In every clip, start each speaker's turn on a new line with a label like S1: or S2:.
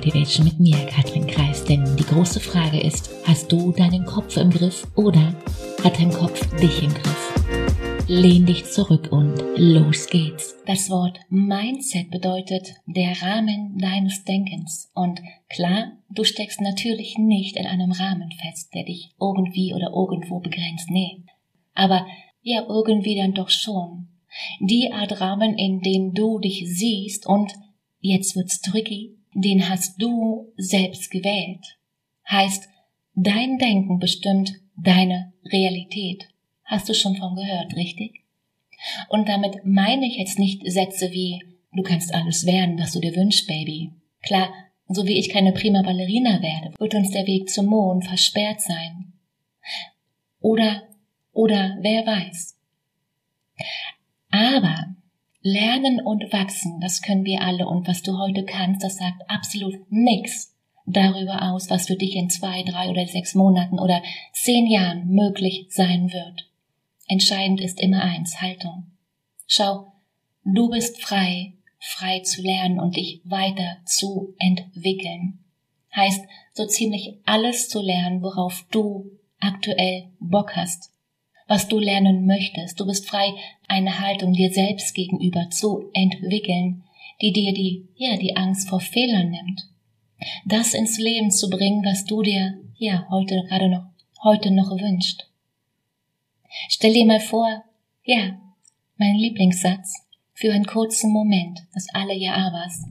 S1: Motivation mit mir, Katrin Kreis. Denn die große Frage ist, hast du deinen Kopf im Griff oder hat dein Kopf dich im Griff? Lehn dich zurück und los geht's. Das Wort Mindset bedeutet der Rahmen deines Denkens. Und klar, du steckst natürlich nicht in einem Rahmen fest, der dich irgendwie oder irgendwo begrenzt. Nee. Aber ja, irgendwie dann doch schon. Die Art Rahmen, in dem du dich siehst und jetzt wird's tricky, den hast du selbst gewählt. Heißt, dein Denken bestimmt deine Realität. Hast du schon von gehört, richtig? Und damit meine ich jetzt nicht Sätze wie, du kannst alles werden, was du dir wünschst, Baby. Klar, so wie ich keine prima Ballerina werde, wird uns der Weg zum Mond versperrt sein. Oder, oder wer weiß. Aber Lernen und wachsen, das können wir alle und was du heute kannst, das sagt absolut nichts darüber aus, was für dich in zwei, drei oder sechs Monaten oder zehn Jahren möglich sein wird. Entscheidend ist immer eins, Haltung. Schau, du bist frei, frei zu lernen und dich weiter zu entwickeln. Heißt, so ziemlich alles zu lernen, worauf du aktuell Bock hast was du lernen möchtest. Du bist frei, eine Haltung dir selbst gegenüber zu entwickeln, die dir die, ja, die Angst vor Fehlern nimmt. Das ins Leben zu bringen, was du dir, ja, heute gerade noch, heute noch wünscht. Stell dir mal vor, ja, mein Lieblingssatz, für einen kurzen Moment, das alle Ja-Abers,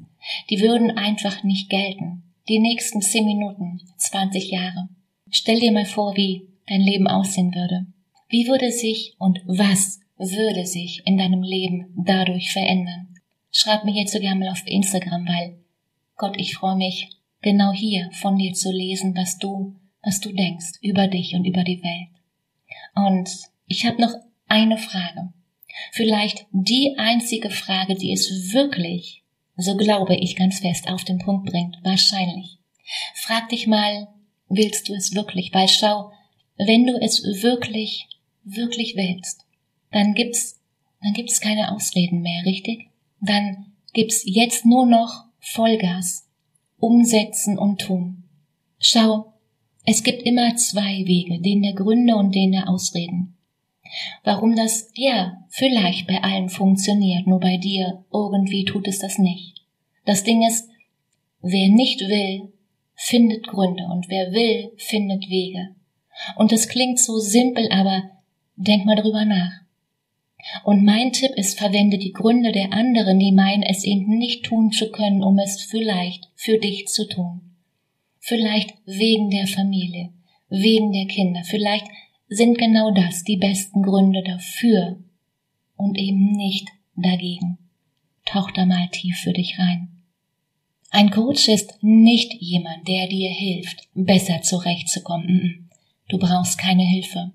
S1: die würden einfach nicht gelten. Die nächsten zehn Minuten, 20 Jahre. Stell dir mal vor, wie dein Leben aussehen würde. Wie würde sich und was würde sich in deinem Leben dadurch verändern? Schreib mir jetzt so gerne mal auf Instagram, weil Gott, ich freue mich, genau hier von dir zu lesen, was du, was du denkst über dich und über die Welt. Und ich habe noch eine Frage. Vielleicht die einzige Frage, die es wirklich, so glaube ich ganz fest, auf den Punkt bringt. Wahrscheinlich. Frag dich mal, willst du es wirklich? Weil schau, wenn du es wirklich wirklich willst, dann gibt's, dann gibt's keine Ausreden mehr, richtig? Dann gibt's jetzt nur noch Vollgas, umsetzen und tun. Schau, es gibt immer zwei Wege, den der Gründe und den der Ausreden. Warum das, ja, vielleicht bei allen funktioniert, nur bei dir irgendwie tut es das nicht. Das Ding ist, wer nicht will, findet Gründe und wer will, findet Wege. Und es klingt so simpel, aber Denk mal drüber nach. Und mein Tipp ist, verwende die Gründe der anderen, die meinen, es eben nicht tun zu können, um es vielleicht für dich zu tun. Vielleicht wegen der Familie, wegen der Kinder. Vielleicht sind genau das die besten Gründe dafür und eben nicht dagegen. Tauch da mal tief für dich rein. Ein Coach ist nicht jemand, der dir hilft, besser zurechtzukommen. Du brauchst keine Hilfe.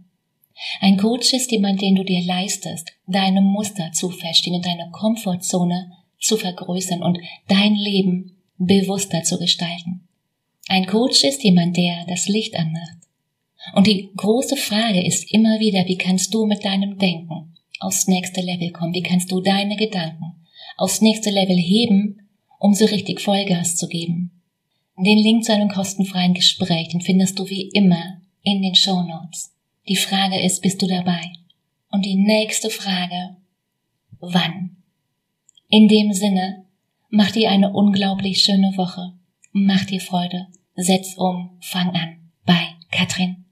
S1: Ein Coach ist jemand, den du dir leistest, deine Muster zu festigen und deine Komfortzone zu vergrößern und dein Leben bewusster zu gestalten. Ein Coach ist jemand, der das Licht anmacht. Und die große Frage ist immer wieder, wie kannst du mit deinem Denken aufs nächste Level kommen? Wie kannst du deine Gedanken aufs nächste Level heben, um so richtig Vollgas zu geben? Den Link zu einem kostenfreien Gespräch, den findest du wie immer in den Show Notes. Die Frage ist, bist du dabei? Und die nächste Frage, wann? In dem Sinne, mach dir eine unglaublich schöne Woche. Mach dir Freude. Setz um. Fang an. Bei Katrin.